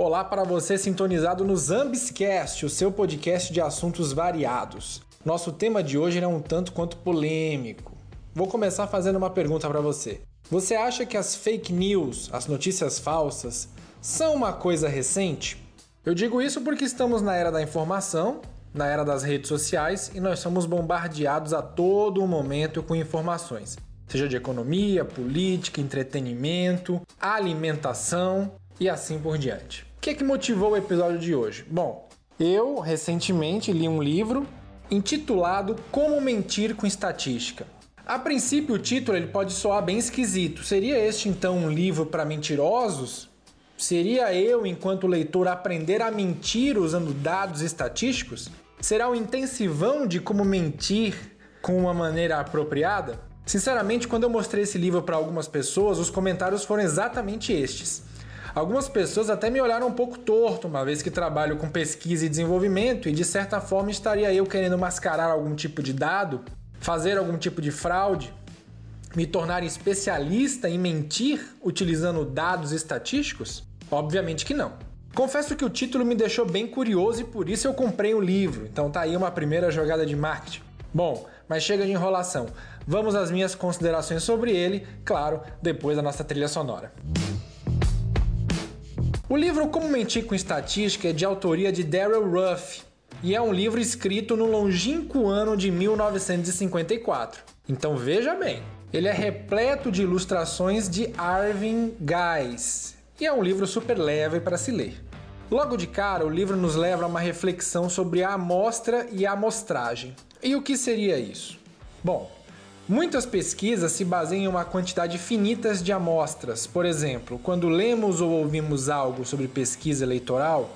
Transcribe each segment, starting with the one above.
Olá para você sintonizado no Zambiscast, o seu podcast de assuntos variados. Nosso tema de hoje é um tanto quanto polêmico. Vou começar fazendo uma pergunta para você. Você acha que as fake news, as notícias falsas, são uma coisa recente? Eu digo isso porque estamos na era da informação, na era das redes sociais e nós somos bombardeados a todo momento com informações, seja de economia, política, entretenimento, alimentação e assim por diante. O que, que motivou o episódio de hoje? Bom, eu recentemente li um livro intitulado Como Mentir com Estatística. A princípio, o título ele pode soar bem esquisito. Seria este então um livro para mentirosos? Seria eu, enquanto leitor, aprender a mentir usando dados estatísticos? Será um intensivão de como mentir com uma maneira apropriada? Sinceramente, quando eu mostrei esse livro para algumas pessoas, os comentários foram exatamente estes. Algumas pessoas até me olharam um pouco torto, uma vez que trabalho com pesquisa e desenvolvimento e de certa forma estaria eu querendo mascarar algum tipo de dado, fazer algum tipo de fraude, me tornar especialista em mentir utilizando dados estatísticos? Obviamente que não. Confesso que o título me deixou bem curioso e por isso eu comprei o livro, então tá aí uma primeira jogada de marketing. Bom, mas chega de enrolação. Vamos às minhas considerações sobre ele, claro, depois da nossa trilha sonora. O livro Como Mentir com Estatística é de autoria de Daryl Ruff e é um livro escrito no longínquo ano de 1954. Então veja bem, ele é repleto de ilustrações de Arvin Guys e é um livro super leve para se ler. Logo de cara, o livro nos leva a uma reflexão sobre a amostra e a amostragem. E o que seria isso? Bom, Muitas pesquisas se baseiam em uma quantidade finita de amostras. Por exemplo, quando lemos ou ouvimos algo sobre pesquisa eleitoral,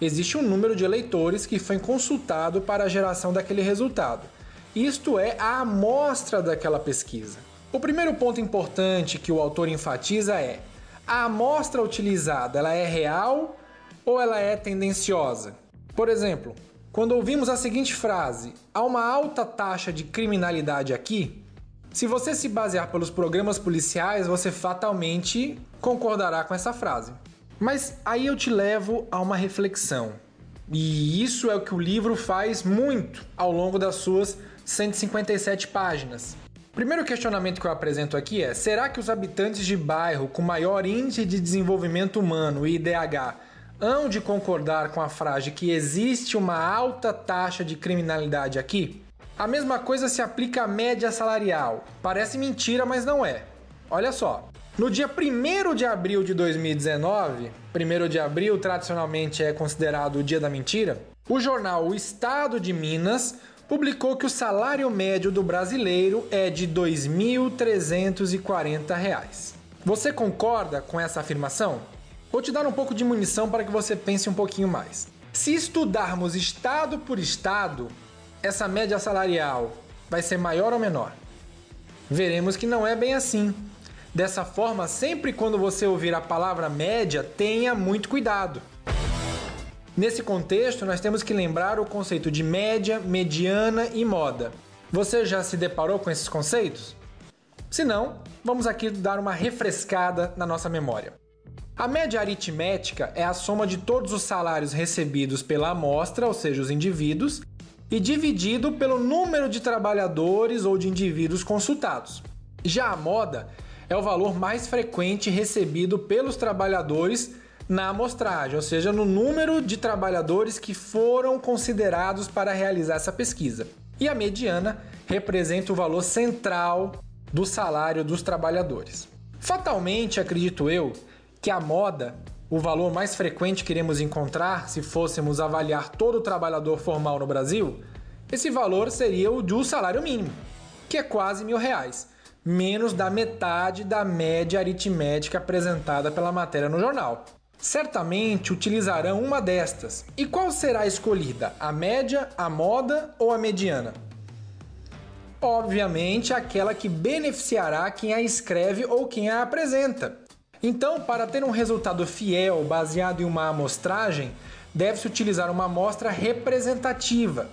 existe um número de eleitores que foi consultado para a geração daquele resultado. Isto é a amostra daquela pesquisa. O primeiro ponto importante que o autor enfatiza é: a amostra utilizada, ela é real ou ela é tendenciosa? Por exemplo, quando ouvimos a seguinte frase: há uma alta taxa de criminalidade aqui, se você se basear pelos programas policiais, você fatalmente concordará com essa frase. Mas aí eu te levo a uma reflexão. E isso é o que o livro faz muito ao longo das suas 157 páginas. Primeiro questionamento que eu apresento aqui é: será que os habitantes de bairro com maior índice de desenvolvimento humano, IDH, hão de concordar com a frase que existe uma alta taxa de criminalidade aqui? A mesma coisa se aplica à média salarial. Parece mentira, mas não é. Olha só. No dia 1 de abril de 2019, 1 de abril tradicionalmente é considerado o dia da mentira, o jornal O Estado de Minas publicou que o salário médio do brasileiro é de R$ 2.340. Você concorda com essa afirmação? Vou te dar um pouco de munição para que você pense um pouquinho mais. Se estudarmos estado por estado, essa média salarial vai ser maior ou menor? Veremos que não é bem assim. Dessa forma, sempre quando você ouvir a palavra média, tenha muito cuidado. Nesse contexto, nós temos que lembrar o conceito de média, mediana e moda. Você já se deparou com esses conceitos? Se não, vamos aqui dar uma refrescada na nossa memória. A média aritmética é a soma de todos os salários recebidos pela amostra, ou seja, os indivíduos, e dividido pelo número de trabalhadores ou de indivíduos consultados. Já a moda é o valor mais frequente recebido pelos trabalhadores na amostragem, ou seja, no número de trabalhadores que foram considerados para realizar essa pesquisa. E a mediana representa o valor central do salário dos trabalhadores. Fatalmente, acredito eu, que a moda o valor mais frequente que iremos encontrar se fôssemos avaliar todo trabalhador formal no Brasil, esse valor seria o do salário mínimo, que é quase mil reais, menos da metade da média aritmética apresentada pela matéria no jornal. Certamente utilizarão uma destas. E qual será escolhida? A média, a moda ou a mediana? Obviamente aquela que beneficiará quem a escreve ou quem a apresenta. Então, para ter um resultado fiel baseado em uma amostragem, deve-se utilizar uma amostra representativa,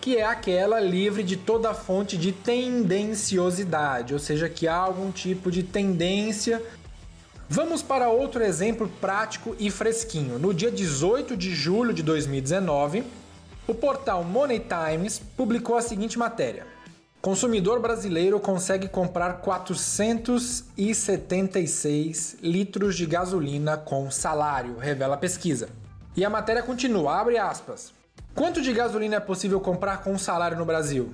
que é aquela livre de toda fonte de tendenciosidade, ou seja, que há algum tipo de tendência Vamos para outro exemplo prático e fresquinho. No dia 18 de julho de 2019, o portal Money Times publicou a seguinte matéria: Consumidor brasileiro consegue comprar 476 litros de gasolina com salário, revela a pesquisa. E a matéria continua, abre aspas. Quanto de gasolina é possível comprar com salário no Brasil?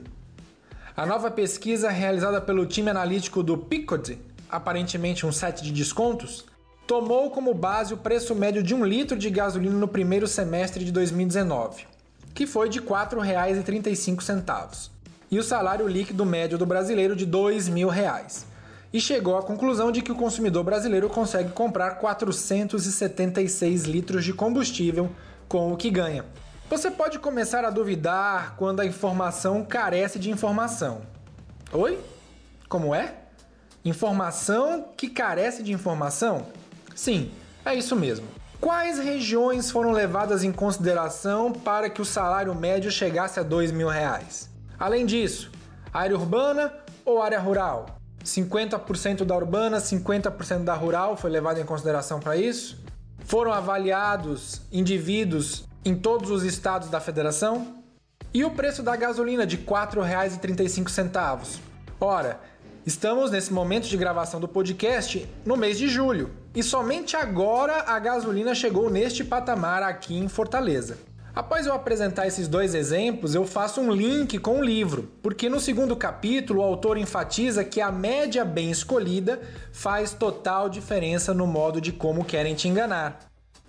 A nova pesquisa realizada pelo time analítico do Picod aparentemente um set de descontos, tomou como base o preço médio de um litro de gasolina no primeiro semestre de 2019, que foi de R$ 4,35, e o salário líquido médio do brasileiro de R$ 2.000, e chegou à conclusão de que o consumidor brasileiro consegue comprar 476 litros de combustível com o que ganha. Você pode começar a duvidar quando a informação carece de informação. Oi? Como é? Informação que carece de informação? Sim, é isso mesmo. Quais regiões foram levadas em consideração para que o salário médio chegasse a mil reais? Além disso, área urbana ou área rural? 50% da urbana, 50% da rural foi levado em consideração para isso? Foram avaliados indivíduos em todos os estados da federação? E o preço da gasolina de R$ 4,35? Ora, Estamos nesse momento de gravação do podcast no mês de julho e somente agora a gasolina chegou neste patamar aqui em Fortaleza. Após eu apresentar esses dois exemplos, eu faço um link com o livro, porque no segundo capítulo o autor enfatiza que a média bem escolhida faz total diferença no modo de como querem te enganar.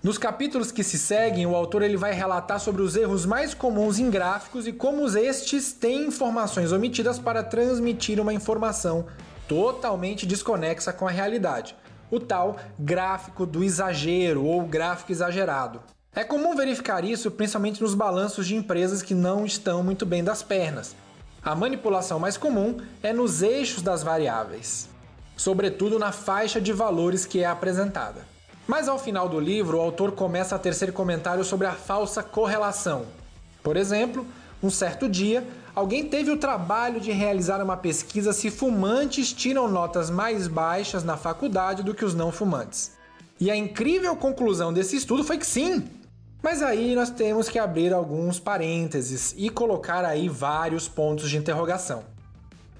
Nos capítulos que se seguem, o autor ele vai relatar sobre os erros mais comuns em gráficos e como estes têm informações omitidas para transmitir uma informação totalmente desconexa com a realidade. O tal gráfico do exagero ou gráfico exagerado. É comum verificar isso principalmente nos balanços de empresas que não estão muito bem das pernas. A manipulação mais comum é nos eixos das variáveis, sobretudo na faixa de valores que é apresentada. Mas ao final do livro, o autor começa a tecer comentários sobre a falsa correlação. Por exemplo, um certo dia, alguém teve o trabalho de realizar uma pesquisa se fumantes tiram notas mais baixas na faculdade do que os não fumantes. E a incrível conclusão desse estudo foi que sim. Mas aí nós temos que abrir alguns parênteses e colocar aí vários pontos de interrogação.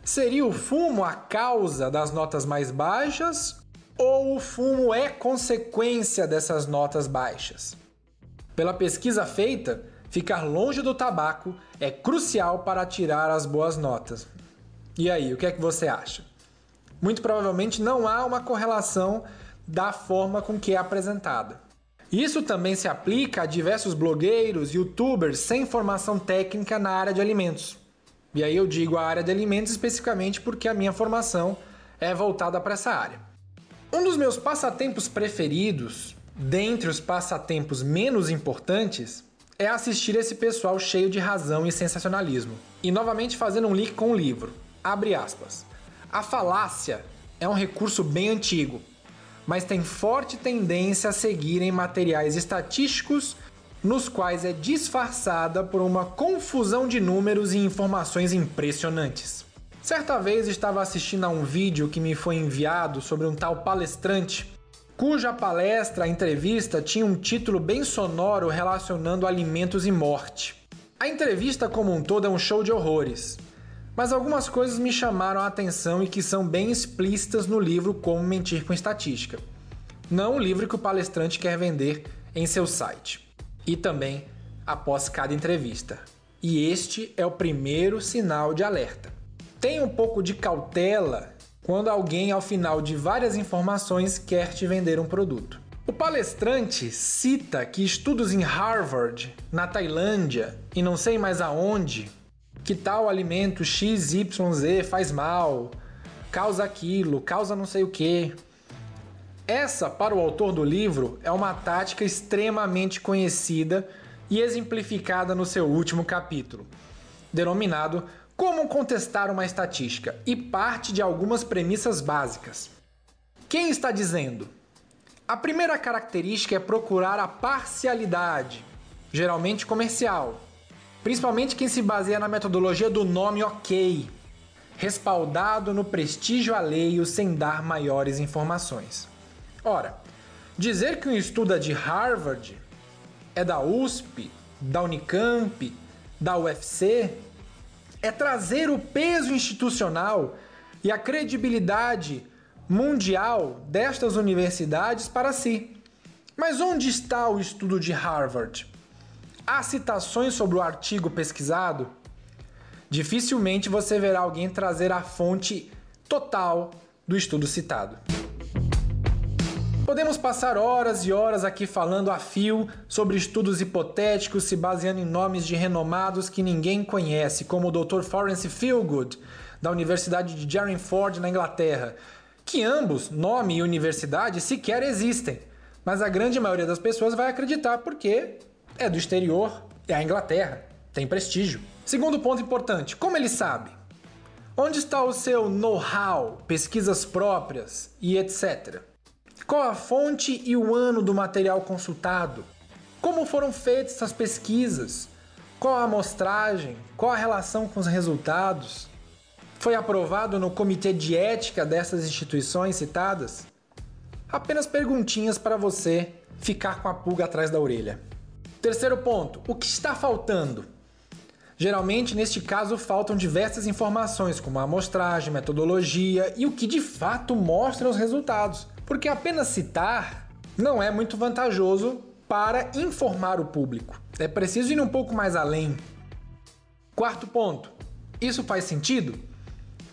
Seria o fumo a causa das notas mais baixas ou o fumo é consequência dessas notas baixas? Pela pesquisa feita, ficar longe do tabaco é crucial para tirar as boas notas. E aí, o que é que você acha? Muito provavelmente não há uma correlação da forma com que é apresentada. Isso também se aplica a diversos blogueiros, youtubers sem formação técnica na área de alimentos. E aí eu digo a área de alimentos especificamente porque a minha formação é voltada para essa área. Um dos meus passatempos preferidos, dentre os passatempos menos importantes, é assistir esse pessoal cheio de razão e sensacionalismo. E novamente fazendo um link com o livro. Abre aspas. A falácia é um recurso bem antigo, mas tem forte tendência a seguir em materiais estatísticos nos quais é disfarçada por uma confusão de números e informações impressionantes. Certa vez estava assistindo a um vídeo que me foi enviado sobre um tal palestrante, cuja palestra, a entrevista, tinha um título bem sonoro relacionando alimentos e morte. A entrevista como um todo é um show de horrores, mas algumas coisas me chamaram a atenção e que são bem explícitas no livro Como Mentir com Estatística. Não o livro que o palestrante quer vender em seu site. E também após cada entrevista. E este é o primeiro sinal de alerta. Tenha um pouco de cautela quando alguém, ao final de várias informações, quer te vender um produto. O palestrante cita que estudos em Harvard, na Tailândia e não sei mais aonde, que tal alimento XYZ faz mal, causa aquilo, causa não sei o que. Essa, para o autor do livro, é uma tática extremamente conhecida e exemplificada no seu último capítulo, denominado como contestar uma estatística? E parte de algumas premissas básicas. Quem está dizendo? A primeira característica é procurar a parcialidade, geralmente comercial, principalmente quem se baseia na metodologia do nome ok, respaldado no prestígio alheio sem dar maiores informações. Ora, dizer que um estudo é de Harvard, é da USP, da Unicamp, da UFC, é trazer o peso institucional e a credibilidade mundial destas universidades para si. Mas onde está o estudo de Harvard? Há citações sobre o artigo pesquisado? Dificilmente você verá alguém trazer a fonte total do estudo citado. Podemos passar horas e horas aqui falando a fio sobre estudos hipotéticos se baseando em nomes de renomados que ninguém conhece, como o Dr. Florence Feelgood, da Universidade de Ford na Inglaterra, que ambos, nome e universidade, sequer existem mas a grande maioria das pessoas vai acreditar porque é do exterior, é a Inglaterra, tem prestígio. Segundo ponto importante: como ele sabe? Onde está o seu know-how, pesquisas próprias e etc? Qual a fonte e o ano do material consultado? Como foram feitas essas pesquisas? Qual a amostragem? Qual a relação com os resultados? Foi aprovado no comitê de ética dessas instituições citadas? Apenas perguntinhas para você ficar com a pulga atrás da orelha. Terceiro ponto: o que está faltando? Geralmente, neste caso, faltam diversas informações, como a amostragem, metodologia e o que de fato mostra os resultados, porque apenas citar não é muito vantajoso para informar o público. É preciso ir um pouco mais além. Quarto ponto: isso faz sentido?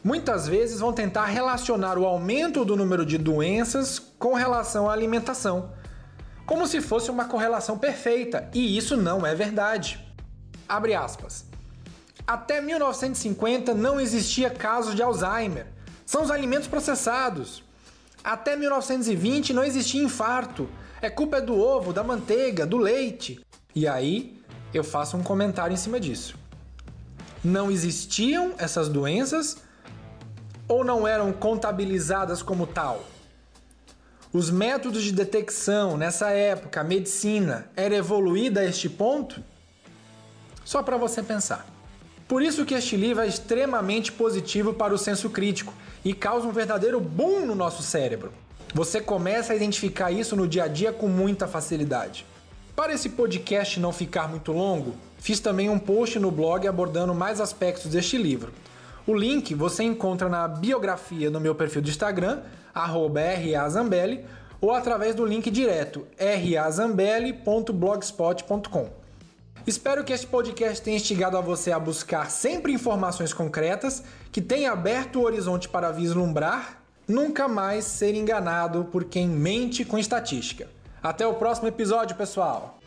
muitas vezes vão tentar relacionar o aumento do número de doenças com relação à alimentação, como se fosse uma correlação perfeita, e isso não é verdade. Abre aspas. Até 1950 não existia casos de Alzheimer. São os alimentos processados. Até 1920 não existia infarto. É culpa do ovo, da manteiga, do leite. E aí eu faço um comentário em cima disso. Não existiam essas doenças ou não eram contabilizadas como tal? Os métodos de detecção nessa época, a medicina, era evoluída a este ponto? Só para você pensar. Por isso que este livro é extremamente positivo para o senso crítico e causa um verdadeiro boom no nosso cérebro. Você começa a identificar isso no dia a dia com muita facilidade. Para esse podcast não ficar muito longo, fiz também um post no blog abordando mais aspectos deste livro. O link você encontra na biografia no meu perfil do Instagram, razambelli, ou através do link direto razambelli.blogspot.com. Espero que este podcast tenha instigado a você a buscar sempre informações concretas, que tenha aberto o horizonte para vislumbrar, nunca mais ser enganado por quem mente com estatística. Até o próximo episódio, pessoal!